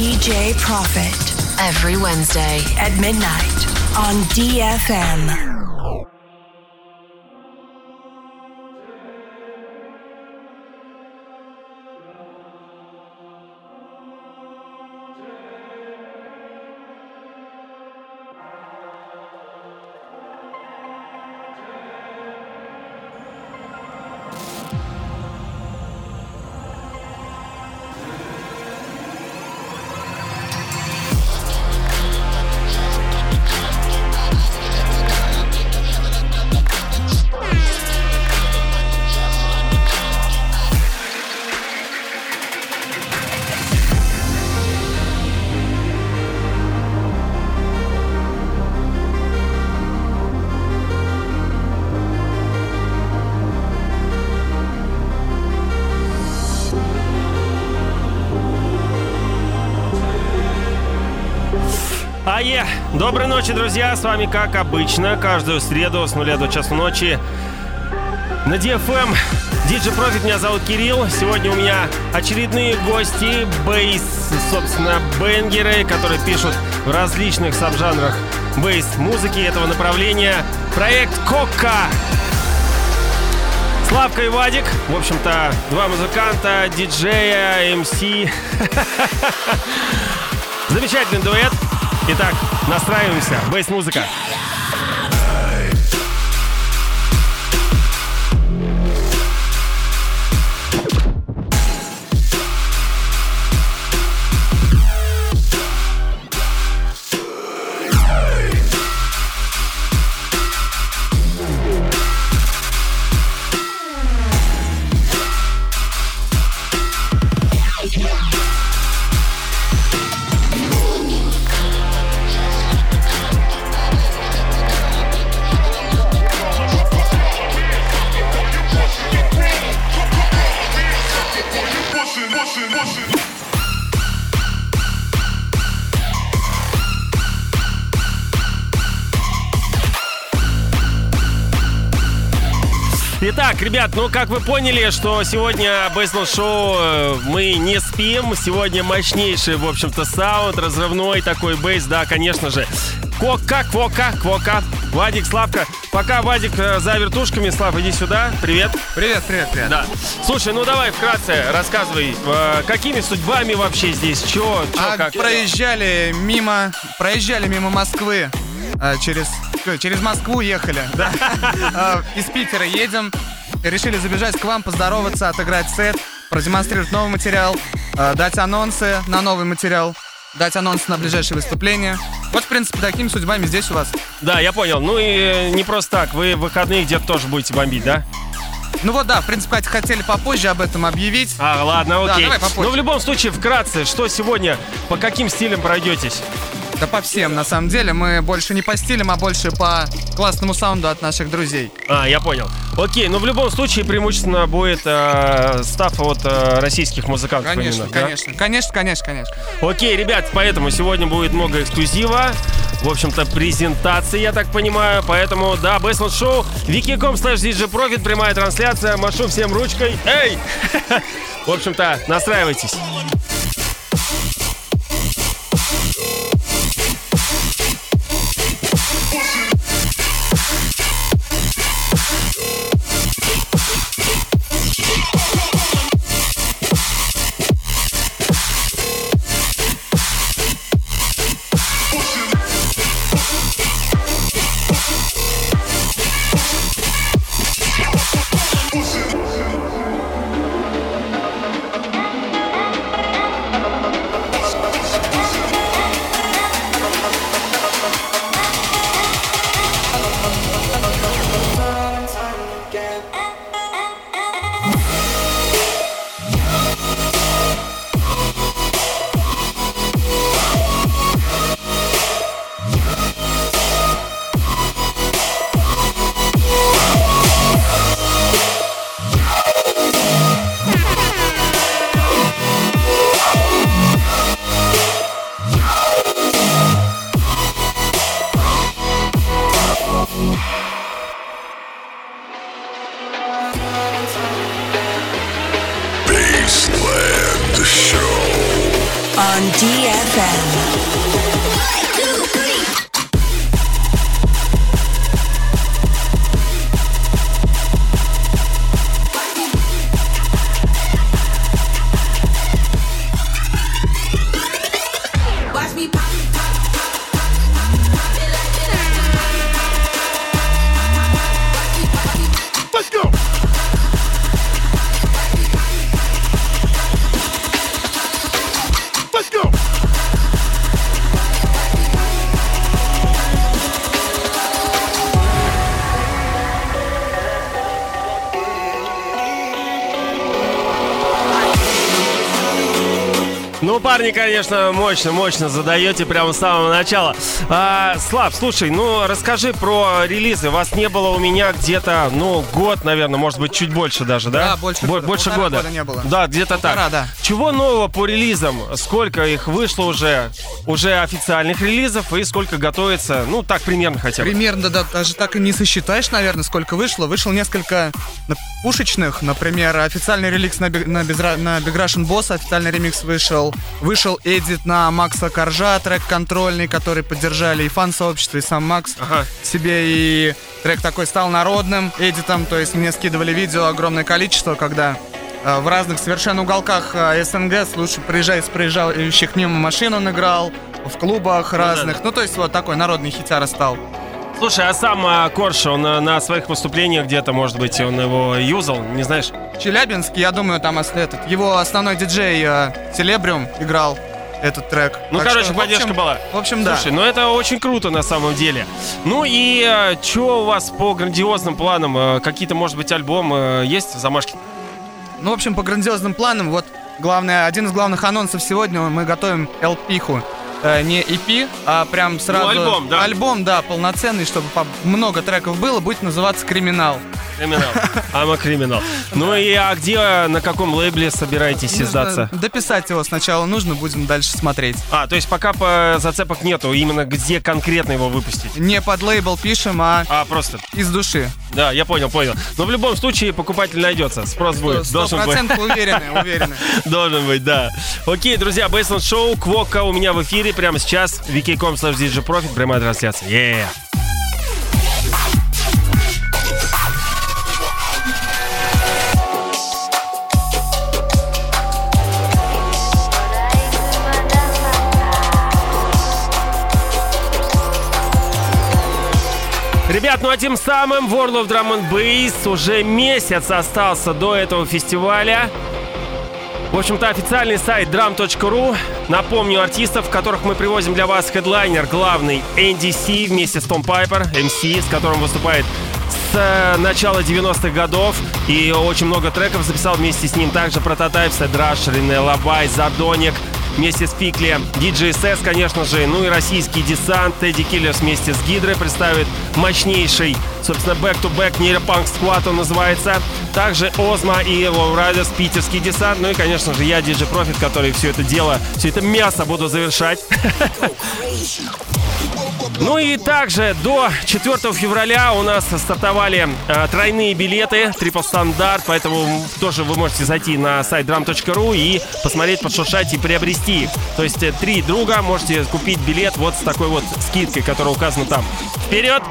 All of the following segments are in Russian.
DJ Profit every Wednesday at midnight on DFM. Ае! Доброй ночи, друзья! С вами, как обычно, каждую среду с нуля до часу ночи на DFM. Диджи Профит, меня зовут Кирилл. Сегодня у меня очередные гости, бейс, собственно, бенгеры, которые пишут в различных сабжанрах бейс-музыки этого направления. Проект Кока. Славка и Вадик, в общем-то, два музыканта, диджея, МС. Замечательный дуэт. Итак, настраиваемся. Бейс-музыка. Ребят, ну как вы поняли, что сегодня Бейсбол Шоу э, мы не спим. Сегодня мощнейший, в общем-то, саунд, разрывной такой бейс, да, конечно же. Кока, квока, квока. Вадик, Славка. Пока Вадик э, за вертушками, Слав, иди сюда. Привет. Привет, привет, привет. Да. Слушай, ну давай вкратце рассказывай, э, какими судьбами вообще здесь, чё, чё, А как? проезжали мимо, проезжали мимо Москвы. а, через, э, через Москву ехали. Да. Из Питера едем. Решили забежать к вам, поздороваться, отыграть сет, продемонстрировать новый материал, а, дать анонсы на новый материал, дать анонсы на ближайшее выступление. Вот, в принципе, такими судьбами здесь у вас. Да, я понял. Ну и э, не просто так, вы в выходные где-то тоже будете бомбить, да? Ну вот, да, в принципе, хотели попозже об этом объявить. А, ладно, Да, окей. давай попозже. Ну, в любом случае, вкратце, что сегодня, по каким стилям пройдетесь? Да по всем, на самом деле. Мы больше не по стилям, а больше по классному саунду от наших друзей. А, я понял. Окей, ну в любом случае преимущественно будет э, став от э, российских музыкантов. Конечно, именно, да? конечно. Конечно, конечно, конечно. Окей, ребят, поэтому сегодня будет много эксклюзива. В общем-то, презентации, я так понимаю. Поэтому, да, Бэсленд Шоу, wiki.com slash DJ Profit, прямая трансляция. Машу всем ручкой. Эй! В общем-то, настраивайтесь. Парни, конечно, мощно, мощно задаете прямо с самого начала. А, Слав, слушай, ну расскажи про релизы. Вас не было у меня где-то, ну, год, наверное, может быть, чуть больше даже, да? Да, больше Бо- года. Больше года. года не было. Да, где-то Полтора, так. да. Чего нового по релизам? Сколько их вышло уже? Уже официальных релизов и сколько готовится? Ну, так примерно хотя бы. Примерно, да, даже так и не сосчитаешь, наверное, сколько вышло. Вышло несколько пушечных, например, официальный реликс на, на, Безра- на Big Russian Boss, официальный ремикс вышел. Вышел эдит на Макса Коржа, трек контрольный, который поддержали и фан-сообщество, и сам Макс Ага. себе. И трек такой стал народным эдитом, то есть мне скидывали видео огромное количество, когда в разных совершенно уголках э, СНГ слушай, проезжая с проезжающих мимо машин он играл, в клубах разных. Ну, то есть вот такой народный хитяра стал. Слушай, а сам а, Корж, он а, на своих выступлениях где-то, может быть, он его юзал, не знаешь? Челябинск, я думаю, там этот, его основной диджей э, Селебриум играл этот трек. Ну, Так короче, что, в поддержка общем- была. В общем, да. Слушай, ну это очень круто на самом деле. Ну и что у вас по грандиозным планам? Э, Какие-то, может быть, альбом э, есть замашки? Ну, в общем, по грандиозным планам, вот главное, один из главных анонсов сегодня мы готовим LP-ху. Э, не EP, а прям сразу... Ну, альбом, да. Альбом, да, полноценный, чтобы много треков было, будет называться «Криминал». Криминал. Ама криминал. Ну и а где, на каком лейбле собираетесь издаться? Дописать его сначала нужно, будем дальше смотреть. А, то есть пока по зацепок нету, именно где конкретно его выпустить? Не под лейбл пишем, а А, просто, из души. да, я понял, понял. Но в любом случае покупатель найдется, спрос будет, должен быть. уверены, уверены. Должен быть, да. Окей, друзья, Бейсленд Шоу, Квока у меня в эфире прямо сейчас. wiki.com slash DJ прямая трансляция. Yeah. Ребят, ну а тем самым World of Drum and Bass уже месяц остался до этого фестиваля. В общем-то, официальный сайт drum.ru. Напомню артистов, которых мы привозим для вас. Хедлайнер главный NDC вместе с Том Пайпер, MC, с которым выступает с э, начала 90-х годов. И очень много треков записал вместе с ним. Также Прототайп, Седраш, Рене Лабай, Задоник вместе с Фикли. DJ SS, конечно же. Ну и российский десант. Тедди Киллерс вместе с Гидрой представит мощнейший, собственно, back-to-back нейропанк сквад он называется. Также Озма и Low Riders, питерский десант. Ну и, конечно же, я, DJ Profit, который все это дело, все это мясо буду завершать. Ну и также до 4 февраля у нас стартовали э, тройные билеты, трипл стандарт, поэтому тоже вы можете зайти на сайт drum.ru и посмотреть, подшуршать и приобрести. То есть э, три друга можете купить билет вот с такой вот скидкой, которая указана там. Вперед!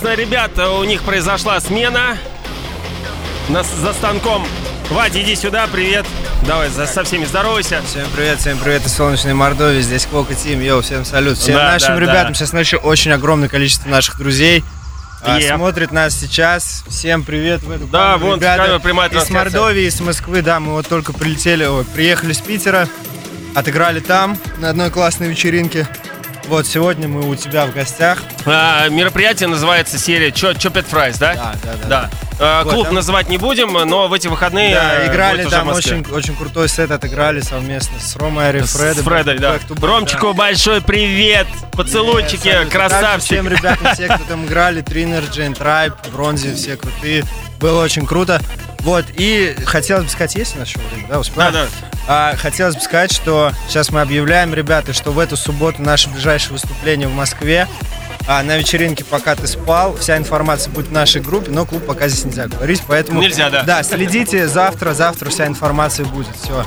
Собственно, ребята, у них произошла смена. Нас за станком. Вадь, иди сюда, привет. Давай, за- со всеми здоровайся. Всем привет, всем привет из солнечной Мордовии. Здесь Квока Тим. Йоу, всем салют. Всем Да, нашим да, ребятам. да. Сейчас ночью очень огромное количество наших друзей. а, Е. смотрит нас сейчас. Всем привет в эту Да, камеру, вон ребята. камера, прямая Из трансляция. Мордовии, из Москвы, да, мы вот только прилетели, ой, приехали с Питера, отыграли там на одной классной вечеринке. Вот сегодня мы у тебя в гостях. А, мероприятие называется серия Чо Чопет Фрайс, да? Да, да, да. Да. А, Вот, клуб там- называть не будем, но в эти выходные Да, э, играли там очень, очень крутой сет, отыграли совместно с Ромой С Фредом. Фредой, да. Ромчику большой привет! Поцелуйчики. Также красавчик! Всем ребятам, все, кто там играли, Тринерджи, Трайб, Бронзи, все крутые. Было очень круто. Вот, и хотелось бы сказать, есть у нас еще время, да, успеваем? Да, да. А, хотелось бы сказать, что сейчас мы объявляем, ребята, что в эту субботу наше ближайшее выступление в Москве. А на вечеринке, пока ты спал, вся информация будет в нашей группе, но клуб пока здесь нельзя говорить, поэтому... Нельзя, да. Да, следите, завтра, завтра вся информация будет, все.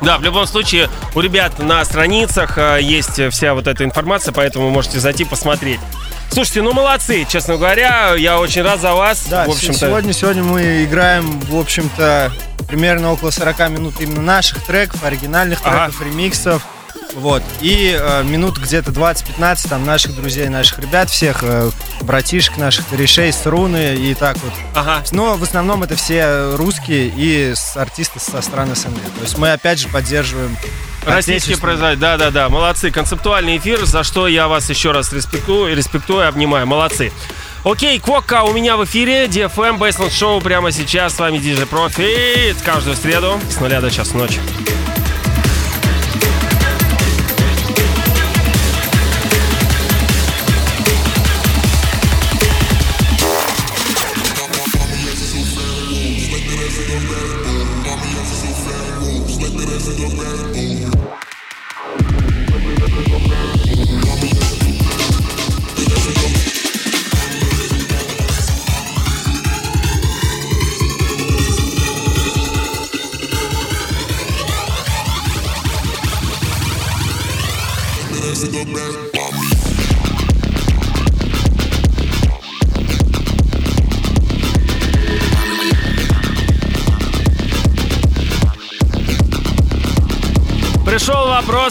Да, в любом случае, у ребят на страницах э, есть вся вот эта информация, поэтому можете зайти посмотреть. Слушайте, ну молодцы, честно говоря, я очень рад за вас. Да, в общем-то. сегодня, сегодня мы играем, в общем-то, примерно около 40 минут именно наших треков, оригинальных Ага. треков, ремиксов. Вот. И э, минут где-то 20-15 там наших друзей, наших ребят, всех э, братишек наших, корешей, с руны и так вот. Ага. Но в основном это все русские и артисты со стран СНГ. То есть мы опять же поддерживаем Российские производители, да-да-да, молодцы. Концептуальный эфир, за что я вас еще раз респектую, респектую, обнимаю, молодцы. Окей, Квокка у меня в эфире, DFM Baseline Show прямо сейчас. С вами DJ Profit. Каждую среду с нуля до часу ночи.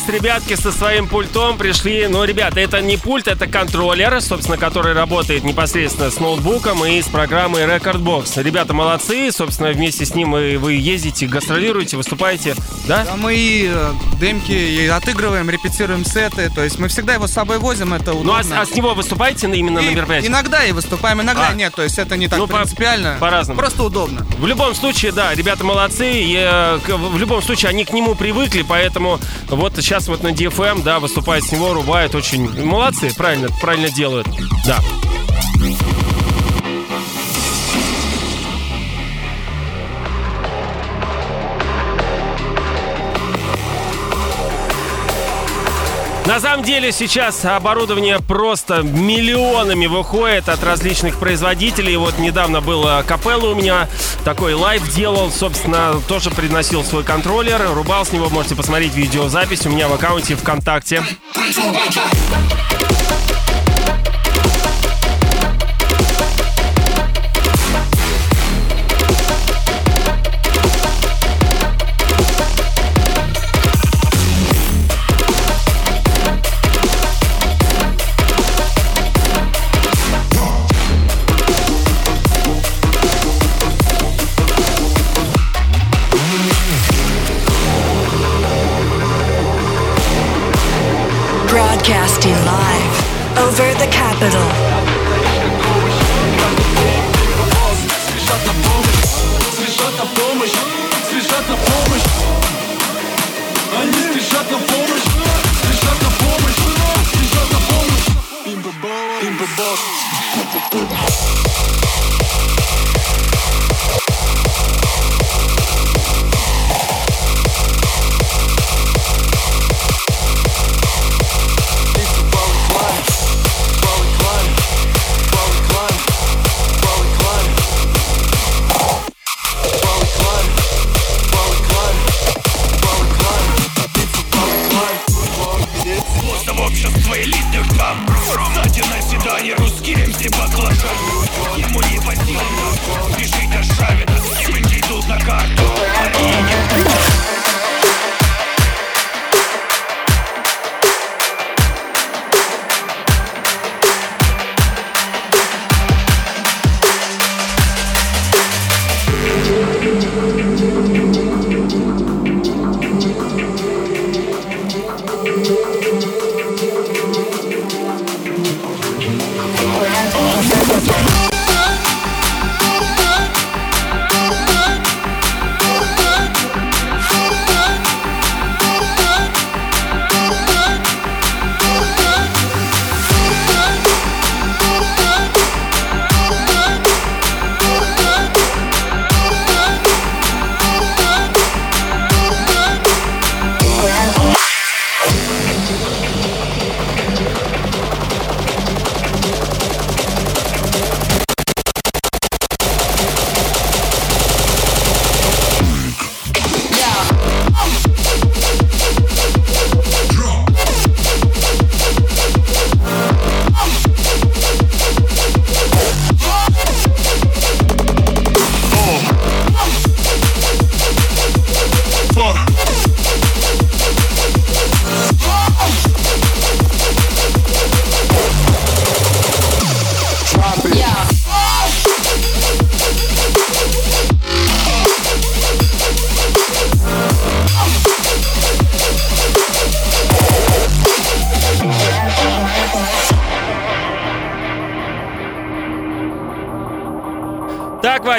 Вопрос, ребятки со своим пультом пришли. Ну, ребята, это не пульт, это контроллер, собственно, который работает непосредственно с ноутбуком и с программой Recordbox. Ребята молодцы, собственно, вместе с ним вы, вы ездите, гастролируете, выступаете, да? Да, мы и э, демки и отыгрываем, репетируем сеты, то есть мы всегда его с собой возим, это Ну, а, удобно. а с него выступаете именно И на мероприятии? иногда и выступаем, иногда А. нет, то есть это не так Ну, по- принципиально. по-разному. Просто удобно. В любом случае, да, ребята молодцы. и, э, в любом случае, они к нему привыкли, поэтому вот сейчас вот на DFM, да, выступают с него, рубают очень... Молодцы, правильно, правильно делают, да. На самом деле сейчас оборудование просто миллионами выходит от различных производителей. Вот недавно было капелла у меня, такой live делал, собственно, тоже приносил свой контроллер, рубал с него, можете посмотреть видеозапись у меня в аккаунте ВКонтакте.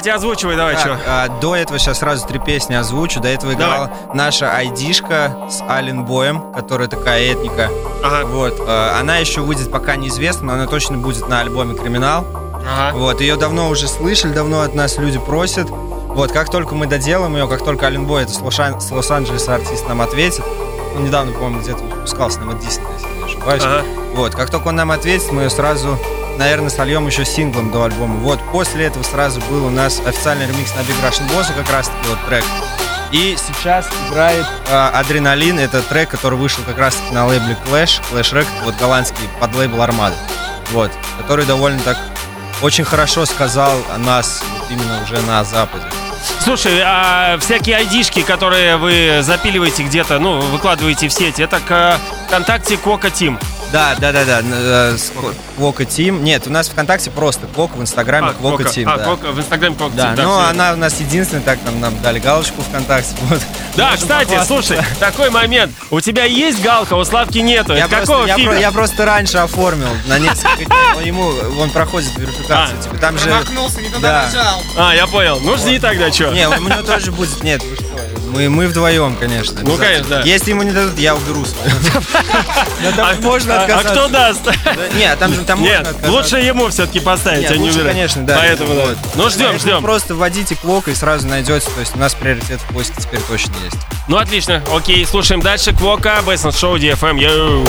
Ватя, озвучивай давай, Так, что. а, до этого сейчас сразу три песни озвучу. До этого играла наша айдишка с Ален Боем, которая такая этника. Ага. Вот. а, Она еще выйдет пока неизвестно, но она точно будет на альбоме Криминал. Ага. Вот. Ее давно уже слышали, давно от нас люди просят. Вот, как только мы доделаем ее, как только Ален Бой, это с Лос-Анджелеса артист нам ответит. Он недавно, по-моему, где-то выпускался нам от Диснея, если не ошибаюсь. Ага. Вот, как только он нам ответит, мы ее сразу, наверное, сольем еще синглом до альбома. Вот, после этого сразу был у нас официальный ремикс на Big Russian Boss, как раз таки вот трек. И сейчас играет а, Адреналин, это трек, который вышел как раз на лейбле Clash, Clash Record, вот голландский под лейбл Армада. Вот, который довольно так очень хорошо сказал о нас вот именно уже на Западе. Слушай, а всякие айдишки, которые вы запиливаете где-то, ну, выкладываете в сеть, это к ВКонтакте Кока Тим. Да, да, да, да. э, с- Квока Тим. Нет, у нас ВКонтакте просто Квок, в Инстаграме Квока Тим. а, да. Кока- в Инстаграме Кока Да, Тим. так, но всё. она у нас единственная, так там нам дали галочку ВКонтакте. Вот. Да, Можем кстати, слушай, такой момент. У тебя есть галка, у Славки нету. Я Это просто, какого я, фильма? про- я просто раньше оформил на несколько дней. Ему, он проходит верификацию. А. типа, там же... Промахнулся, не туда Да. нажал. А, я понял. Ну, жди тогда, что. Не, у него тоже будет. Нет, вы что? Мы, мы вдвоем, конечно. Ну, конечно, да. Если ему не дадут, я уберу свою. Там А, можно а- а отказаться. кто даст? Да, Нет, там же там можно Нет, отказаться. лучше ему все-таки поставить, а не убирать. конечно, да. Поэтому, да. Ну, ждем, ждем. Просто вводите Квок и сразу найдете. То есть у нас приоритет в поиске теперь точно есть. Ну, отлично. Окей, слушаем дальше. Квока, Бейсен Шоу, DFM. Йоу.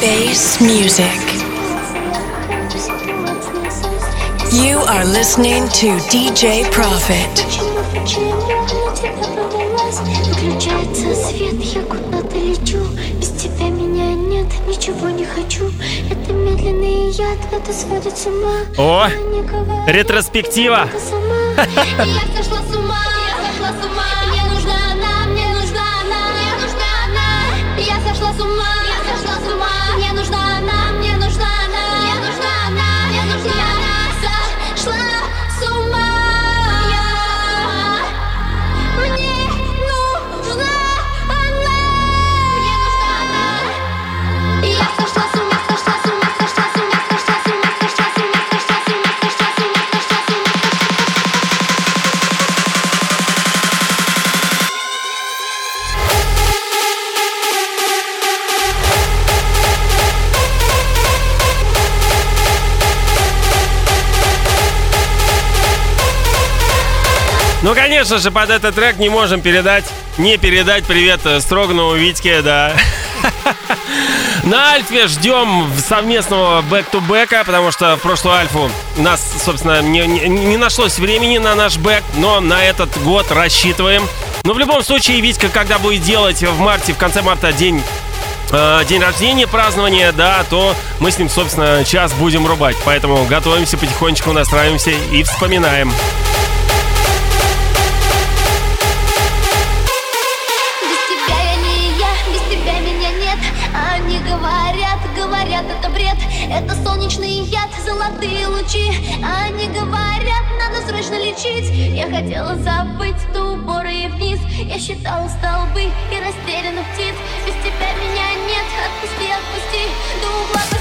Bass music. You are listening to DJ Profit. Выключается свет, я куда-то лечу Без тебя меня нет, ничего не хочу Это медленный яд, это сводит с ума О, ретроспектива. Я сошла с ума, я сошла с ума Мне нужна она, мне нужна она Мне нужна она Я сошла с ума, Ну, конечно же, под этот трек не можем передать, не передать привет э, Строганову Витьке, да. На Альфе ждем совместного back-to-back а, потому что в прошлую Альфу у нас, собственно, не, не- не нашлось времени на наш back, но на этот год рассчитываем. Но в любом случае, Витька, когда будет делать в марте, в конце марта день э, день рождения, празднование, да, то мы с ним, собственно, час будем рубать. Поэтому готовимся потихонечку, настраиваемся и вспоминаем. Лучи Они говорят, надо срочно лечить. Я хотела забыть до упора и вниз Я считала столбы и растерянных птиц. Без тебя меня нет, отпусти, отпусти. До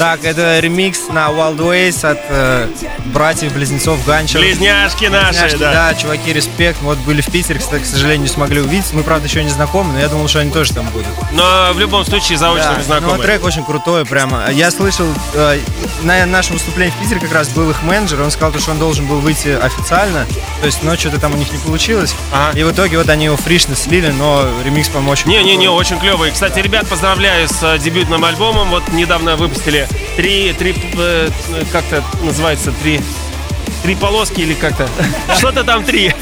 Так, это ремикс на Wild Ways от э, братьев-близнецов Ганчев. Близняшки наши, Близняшки, да. да, чуваки, респект. Вот были в Питере, кстати, к сожалению, не смогли увидеть. Мы, правда, еще не знакомы, но я думал, что они тоже там будут. Но в любом случае заочно Да, мы знакомы. Ну, трек очень крутой, прямо. Я слышал, э, на нашем выступлении в Питере как раз был их менеджер, он сказал, что он должен был выйти официально, то есть, но что-то там у них не получилось. Ага. И в итоге вот они его фришно слили, но ремикс, по-моему, очень Не-не-не, очень клевый. Кстати, ребят, поздравляю с э, дебютным альбомом. Вот недавно выпустили три, три, э, как-то называется, три, три полоски или как-то. Что-то там три.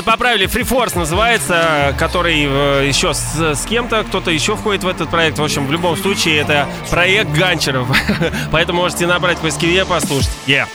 Вот, поправили, Free Force называется, который э, еще с, с кем-то, кто-то еще входит в этот проект. В общем, в любом случае, это проект ганчеров. Поэтому можете набрать в поисковике, послушать. Yeah.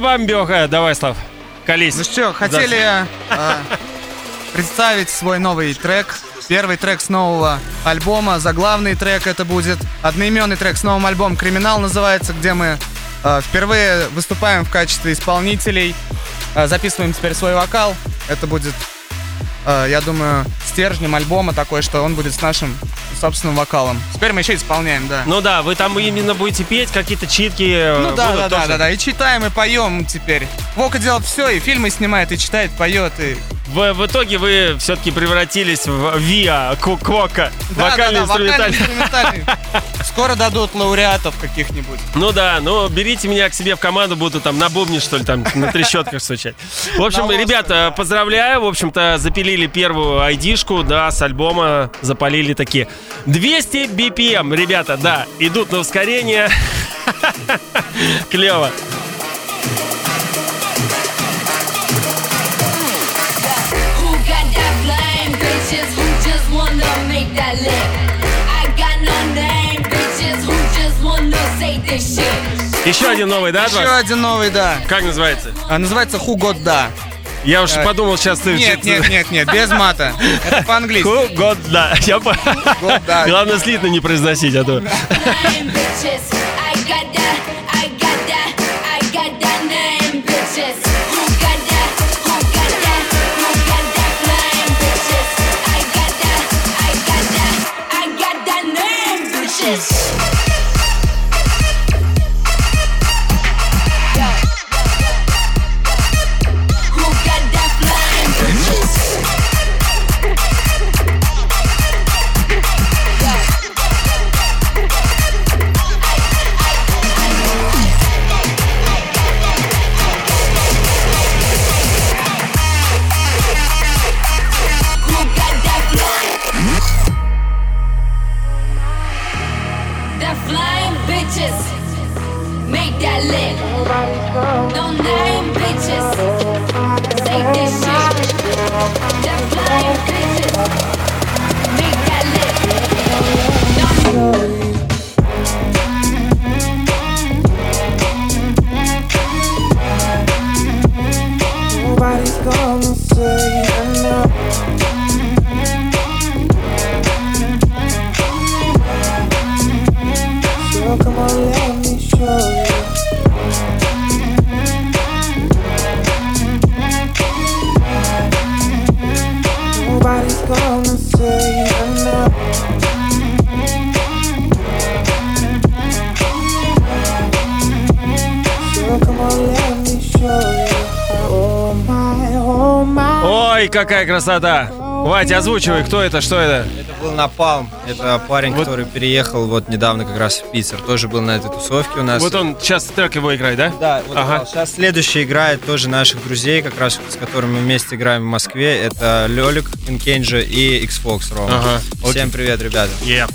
Бомбеха. Давай, Слав, колись. Ну что, хотели э, представить свой новый трек. Первый трек с нового альбома. Заглавный трек это будет одноименный трек с новым альбомом «Криминал» называется, где мы э, впервые выступаем в качестве исполнителей. Э, записываем теперь свой вокал. Это будет, э, я думаю, стержнем альбома такой, что он будет с нашим собственным вокалом. Теперь мы еще исполняем, да. Ну да, вы там именно будете петь, какие-то читки э, Ну да, да, да, да, да. И читаем, и поем теперь. Вока делает все, и фильмы снимает, и читает, поет, и В, в итоге вы все-таки превратились в ВИА, Кокока, Да, да, да, вокально-инструментальный. вокально-инструментальный. Скоро дадут лауреатов каких-нибудь. Ну да, ну берите меня к себе в команду, буду там на бубне, что ли, там на трещотках стучать. В общем, На ребята, поздравляю, в общем-то, запилили первую айдишку, да, с альбома запалили такие. 200 BPM, ребята, да, идут на ускорение. Клево. Bitches? Who just wanna make that lick? I got no name, bitches. Who just wanna say this shit? Еще один новый, да, Еще один новый, да. Как называется? А, называется Who Got Da. Я уж Э, подумал, сейчас ты... Нет, нет, нет, нет, без мата. Это по-английски. Who got да. Я по- God, да. Главное слитно не произносить, а то... This. Какая красота! Ватя, озвучивай, кто это, что это? Это был Напалм. Это парень, который переехал вот недавно как раз в Питер. Тоже был на этой тусовке у нас. Вот он сейчас трек его играет, да? Да, вот Ага. Сейчас следующий играет тоже наших друзей, как раз с которыми мы вместе играем в Москве. Это Лёлик, Инкенджи и Xbox Рома. Ага, Всем привет, ребята. Е.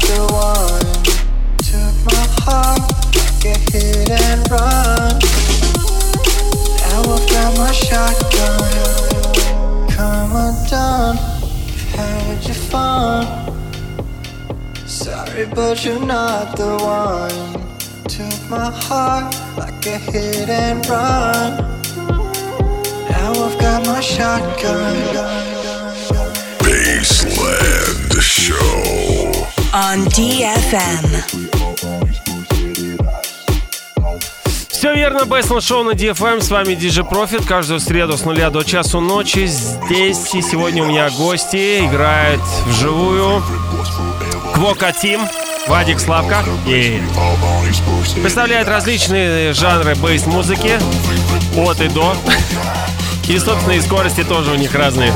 the one. Took my heart, get hit and run. Now I've got my shotgun. Come undone, had your fun. Sorry, but you're not the one. Took my heart like a hit and run. Now I've got my shotgun. Baseland Show. On DFM. Все верно, Бейсленд Шоу на DFM. С вами DJ Profit. Каждую среду с нуля до часу ночи. Здесь и сегодня у меня гости. Играет вживую Квока Тим. Вадик Славка. И представляет различные жанры бейс-музыки. От и до. И, собственно, и скорости тоже у них разные.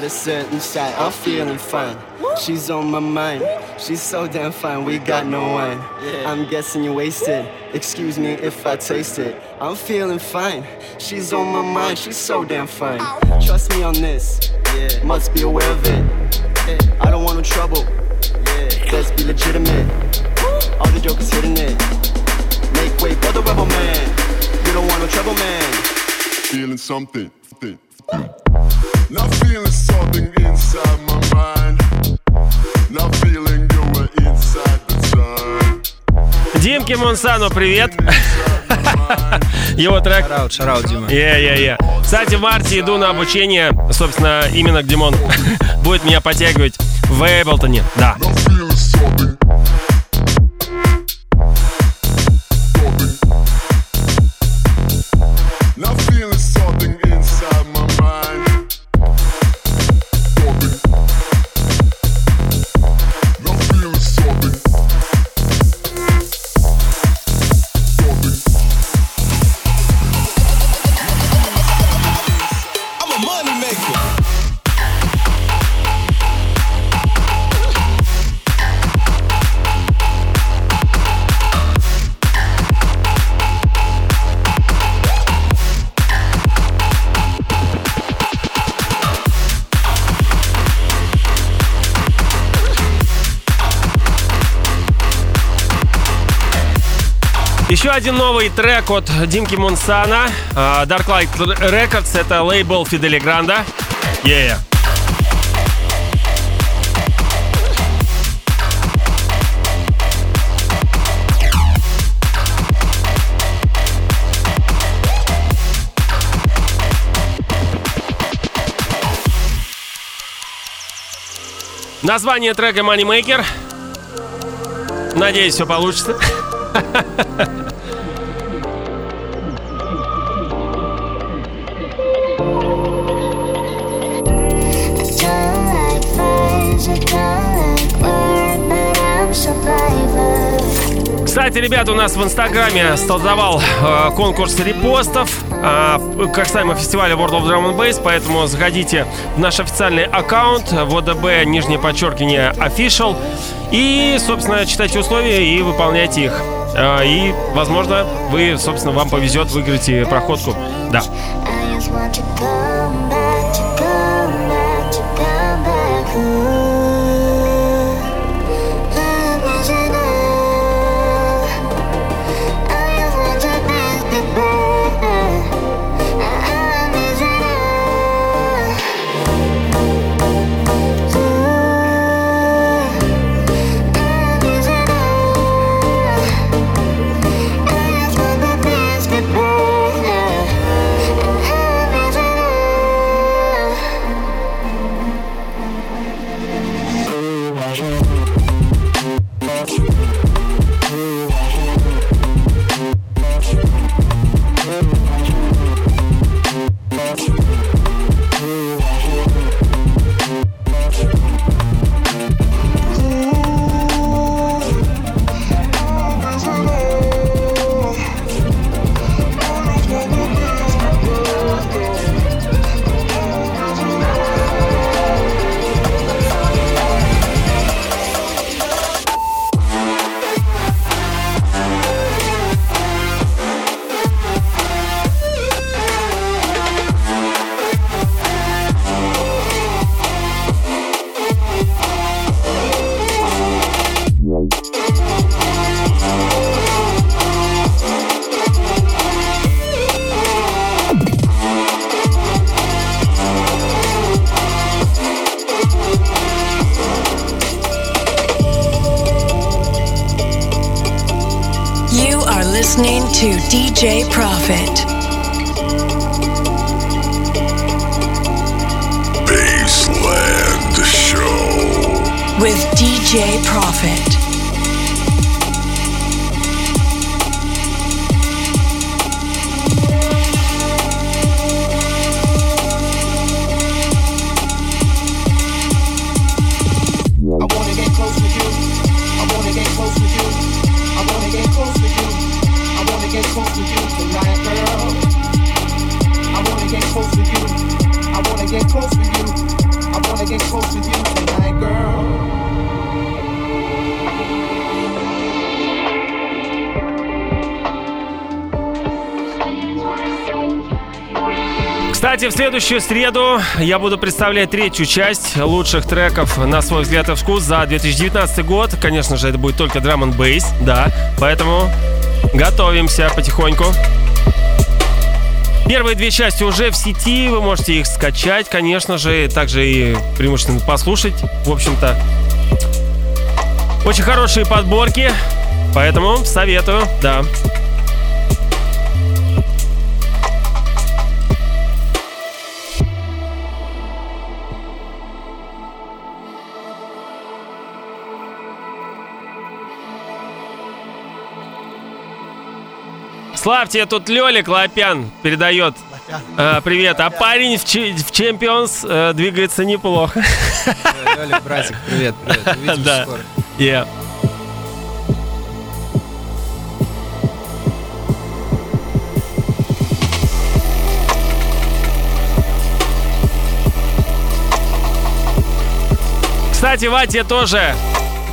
Got a certain side, I'm feeling fine. She's on my mind, she's so damn fine, we got no wine. I'm guessing you're wasted, excuse me if I taste it. I'm feeling fine, she's on my mind, she's so damn fine. Trust me on this, must be aware of it. I don't want no trouble, let's be legitimate. All the jokers hitting it. Make way for the rebel man, you don't want no trouble, man. Feeling something. something, something. Not feeling something inside my mind. Not feeling you were inside the sun. Димке Монсану, привет. Его трек Шараут, шараут, Дима. Е-е-е. Кстати, в марте иду на обучение, собственно, именно где Димон будет меня подтягивать в Эйблтоне. Да. Еще один новый трек от Димки Мунсана. А, Darklight Records. Это лейбл Фидели Гранда. Yeah. Название трека Moneymaker. Надеюсь, все получится. Кстати, ребята, у нас в Инстаграме стартовал э, конкурс репостов э, к самому фестивалю World of Drum and Bass, поэтому заходите в наш официальный аккаунт ВДБ, нижнее подчеркивание, official, и, собственно, читайте условия и выполняйте их. Э, и, возможно, вы, собственно, вам повезет, выиграете проходку. Да. I just want to come back, to come back, to come back. Следующую среду я буду представлять третью часть лучших треков на свой взгляд и вкус за 2019 год. Конечно же, это будет только драм н бейс, да. Поэтому готовимся потихоньку. Первые две части уже в сети, вы можете их скачать, конечно же, также и преимущественно послушать, в общем-то. Очень хорошие подборки, поэтому советую, да. Славьте, тут Лёлик Лопян передает э, привет. А парень в, Champions э, двигается неплохо. Лёлик, братик, привет, привет. Увидимся Да. скоро. Yeah. Кстати, Вате тоже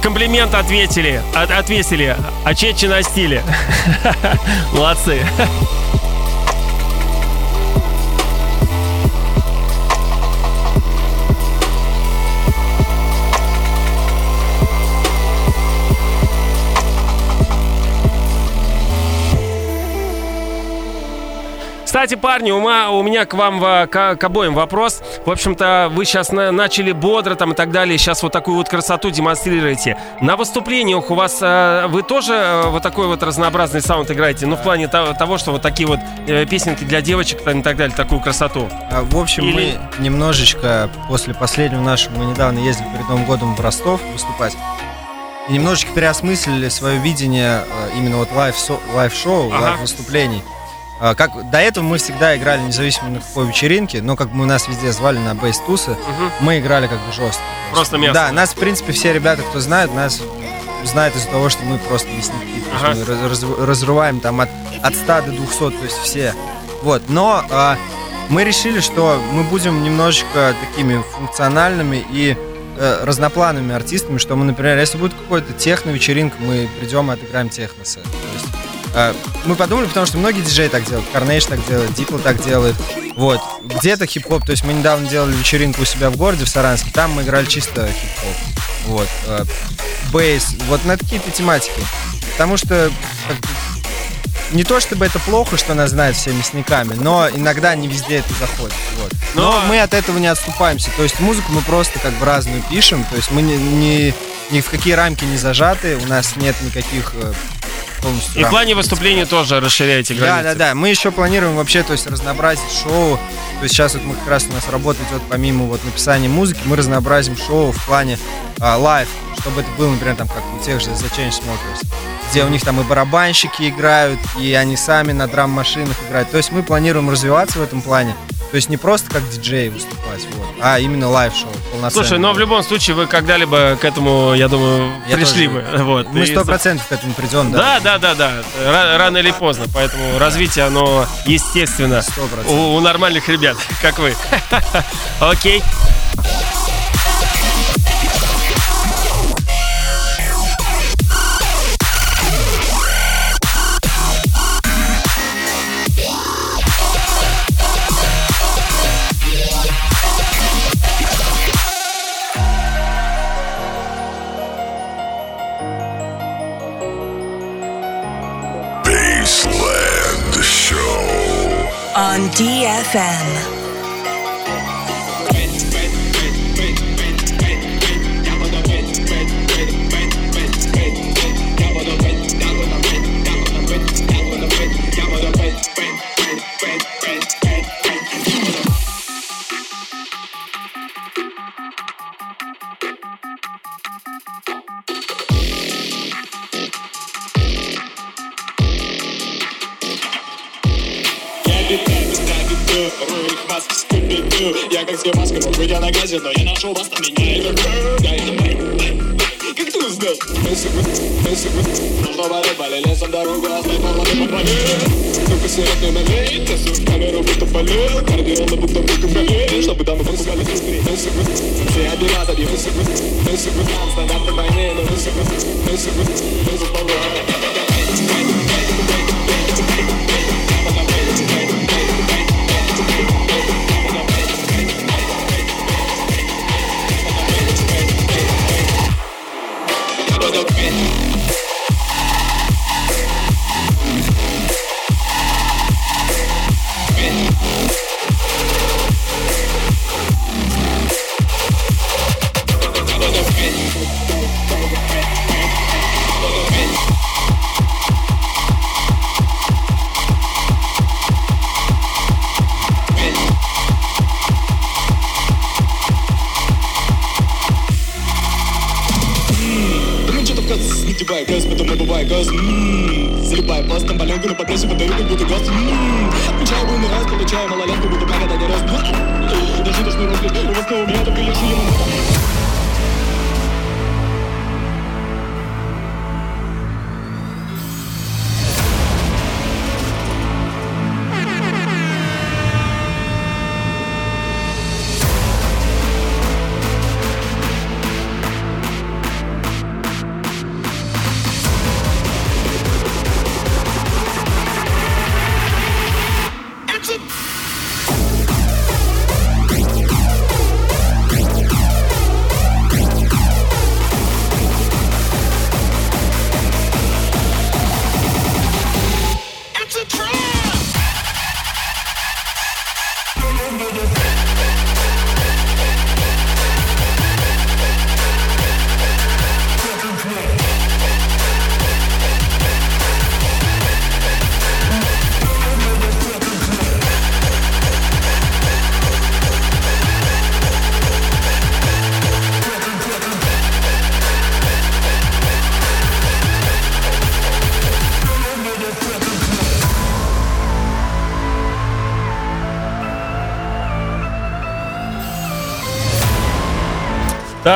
комплимент ответили, от- отвесили, а на стиле. Молодцы. Кстати, парни, у, у меня к вам, к, к обоим вопрос. В общем-то, вы сейчас начали бодро там и так далее, сейчас вот такую вот красоту демонстрируете. На выступлениях у вас э, вы тоже э, вот такой вот разнообразный саунд играете? Ну, в плане того, что вот такие вот э, песенки для девочек там и так далее, такую красоту. А, В общем, Или- мы немножечко после последнего нашего, мы недавно ездили перед Новым годом в Ростов выступать. И немножечко переосмыслили свое видение именно вот live-со- live-шоу, Ага. live-выступлений. А, Как, до этого мы всегда играли независимо на какой вечеринке, но как бы нас везде звали на bass-тусы, мы играли как бы жестко. Просто мясо. Да, нас, в принципе, все ребята, кто знает, нас знают из-за того, что мы просто мясники. Ага. Мы раз- раз- разрываем там от, от 100 до 200, то есть все. Вот, но а, мы решили, что мы будем немножечко такими функциональными и э, разноплановыми артистами, что мы, например, если будет какой-то техно-вечеринка, мы придем и отыграем техно-сет. То есть, мы подумали, потому что многие диджеи так делают, Carnage так делает, Дипл так делает. Вот. Где-то хип-хоп, то есть мы недавно делали вечеринку у себя в городе, в Саранске, там мы играли чисто хип-хоп. Вот. э, Бейс, вот на какие-то тематики. Потому что не то чтобы это плохо, что нас знают все мясниками, но иногда не везде это заходит. Вот. Но, Но- мы от этого не отступаемся. То есть музыку мы просто как бы разную пишем. То есть мы не, не- ни в какие рамки не зажаты, у нас нет никаких э, полностью И в плане выступления тоже расширяете Да, границы. да, да. Мы еще планируем вообще, то есть разнообразить шоу. То есть сейчас вот мы как раз у нас работа идет помимо вот написания музыки, мы разнообразим шоу в плане а, live, чтобы это было, например, там как у тех же The Chainsmokers, где у них там и барабанщики играют, и они сами на драм-машинах играют. То есть мы планируем развиваться в этом плане. То есть не просто как диджей выступать, вот, а именно live-шоу. Слушай, но в любом случае вы когда-либо к этому, я думаю, Я пришли тоже- бы. Вот. Мы сто процентов к этому придем, Да, да. да, да, да. Ра- Рано или поздно. Поэтому развитие, оно естественно Сто процентов. у, у нормальных ребят, как вы. Окей. On DFM. Нужно валить, вали лесом дорогу Оставь полосы по траве Только сигаретный налей Тесу в камеру, будто болел Кардион, будто в кабеле Чтобы дамы пропускали быстрее Все обираты, бьют Стандарты войны, но Высоко, Ну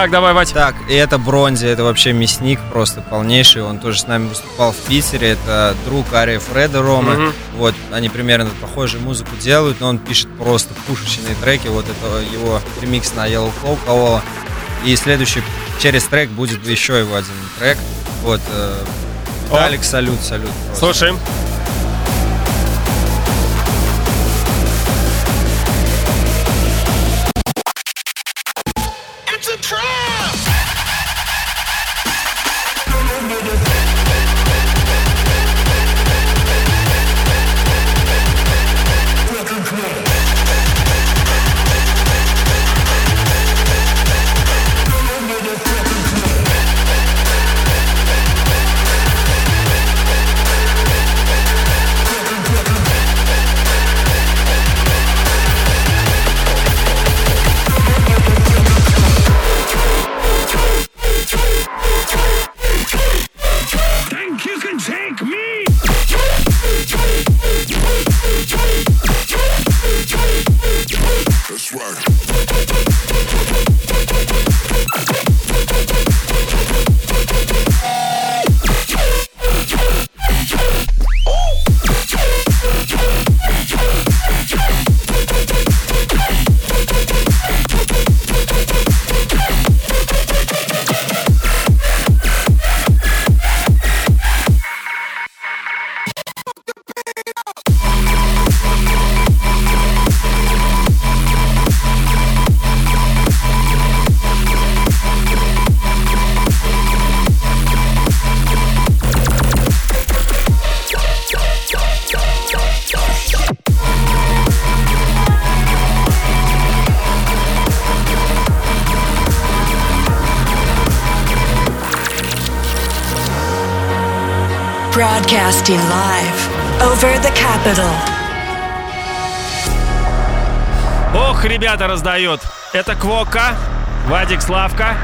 Так, давай, Вать. Так, и это Бронзи, это вообще мясник просто полнейший. Он тоже с нами выступал в Питере. Это друг Ария Фреда Рома. Мгм. Вот, они примерно похожую музыку делают, но он пишет просто пушечные треки. Вот это его ремикс на Yellow Claw Кавола. И следующий через трек будет еще его один трек. Вот, э, Виталик, салют, салют. просто. Слушаем. Broadcasting live over the capital. Ох, ребята раздают. Это Квока, Вадик Славка.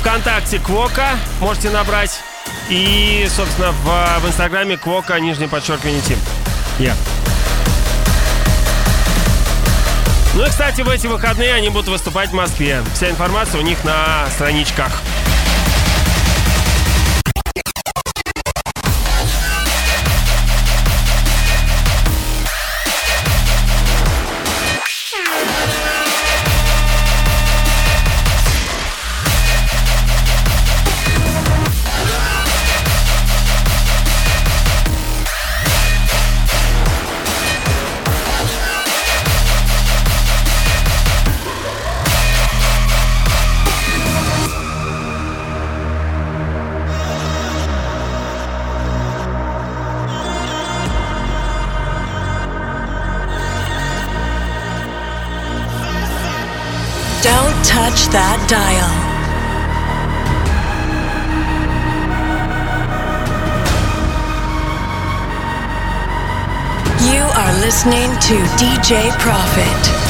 Вконтакте Квока можете набрать. И, собственно, в, в Инстаграме Квока, нижнее подчеркивание Тим. Я. Ну и, кстати, в эти выходные они будут выступать в Москве. Вся информация у них на страничках. Listening to DJ Profit.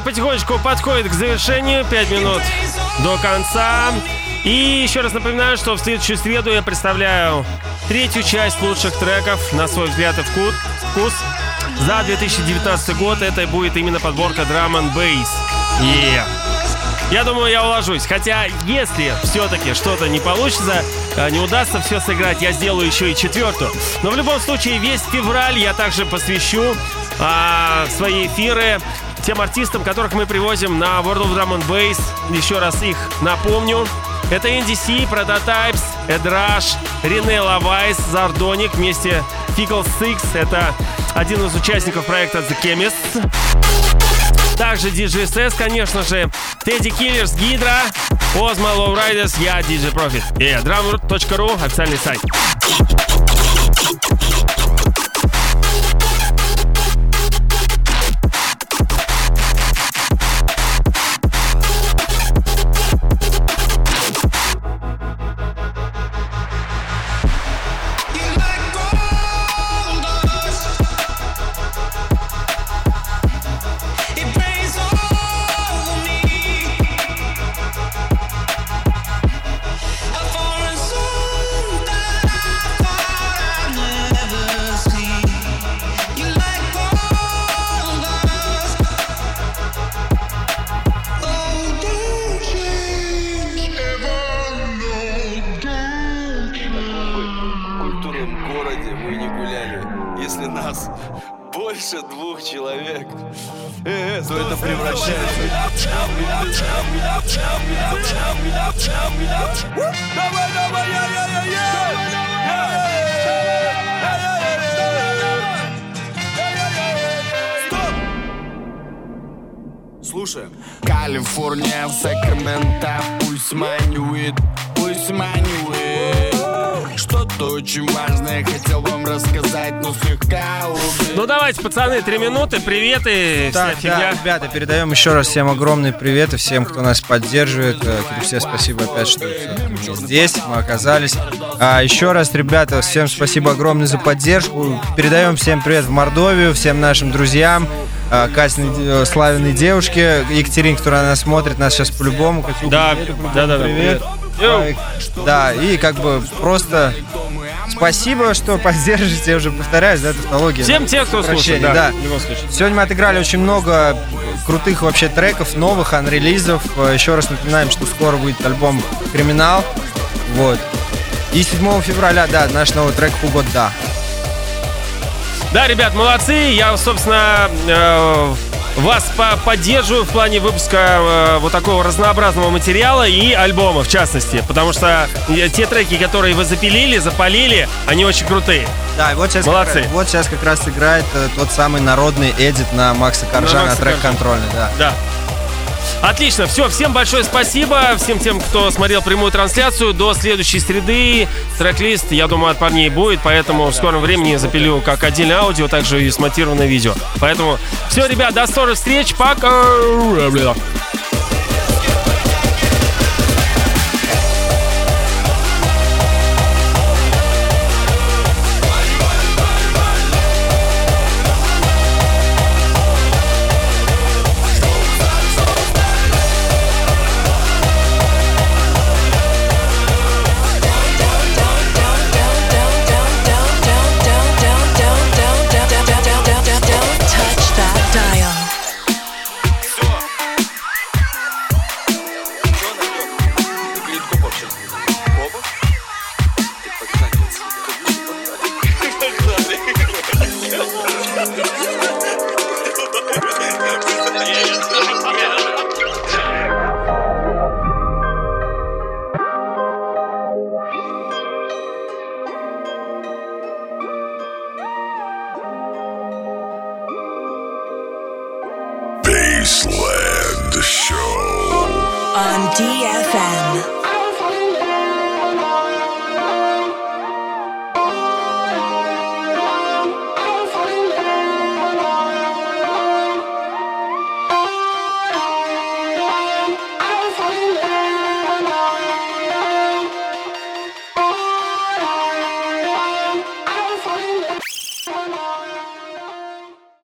Эфир потихонечку подходит к завершению. 5 минут до конца. И еще раз напоминаю, что в следующую среду я представляю третью часть лучших треков на свой взгляд и вкус. вкус. За 2019 год это будет именно подборка Drum and Bass. Yeah. Я думаю, я уложусь. Хотя, если все-таки что-то не получится, э, не удастся все сыграть, я сделаю еще и четвертую. Но в любом случае, весь февраль я также посвящу а, свои эфиры тем артистам, которых мы привозим на World of Drum and Bass. Еще раз их напомню. Это NDC, Prototypes, Rush, Рене Лавайс, Зардоник вместе Fickle Six. Это один из участников проекта The Chemists. Также DJ SS, конечно же, Teddy Killers, Гидра, Ozma Lowriders, я DJ Profit. И drumroot.ru, официальный сайт. Превращается. Давай, давай, я, я, я, я! Слушаем. Калифорния, Сакраменто, пульс манивает, пульс манивает. Что-то очень важное хотел вам рассказать, но слегка убит. Ну давайте, пацаны, три минуты, приветы, Так, фигня. да, ребята, передаем еще раз всем огромный привет и всем, кто нас поддерживает. Э, Все спасибо опять, что здесь, мы оказались. А, еще раз, ребята, всем спасибо огромное за поддержку. Передаем всем привет в Мордовию, всем нашим друзьям, Катиной, э, славянной девушке, Екатерине, которая нас смотрит, нас сейчас по-любому. Да, привет, да, да, да, привет. привет. А, Да, и как бы просто спасибо, что поддержите, я уже повторяюсь, да, тавтология. Всем тем, кто слушает, да, да. в любом случае. Сегодня мы отыграли очень много крутых вообще треков, новых, анрелизов. Э, Еще раз напоминаем, что скоро будет альбом «Криминал». Вот. И 7 февраля, да, наш новый трек «Хугод Да». Да, ребят, молодцы. Я, собственно, э, вас по- поддерживаю в плане выпуска э, вот такого разнообразного материала и альбома, в частности. Потому что э, те треки, которые вы запилили, запалили, они очень крутые. Да, и вот сейчас, Молодцы. Как, вот сейчас как раз играет э, тот самый народный эдит на Макса Коржа На на, Макса трек Коржа. «Контрольный», да. Да. Отлично, все, всем большое спасибо, всем тем, кто смотрел прямую трансляцию. До следующей среды трек-лист, я думаю, от парней будет, поэтому в скором времени запилю как отдельное аудио, также и смонтированное видео. Поэтому все, ребят, до скорых встреч, пока!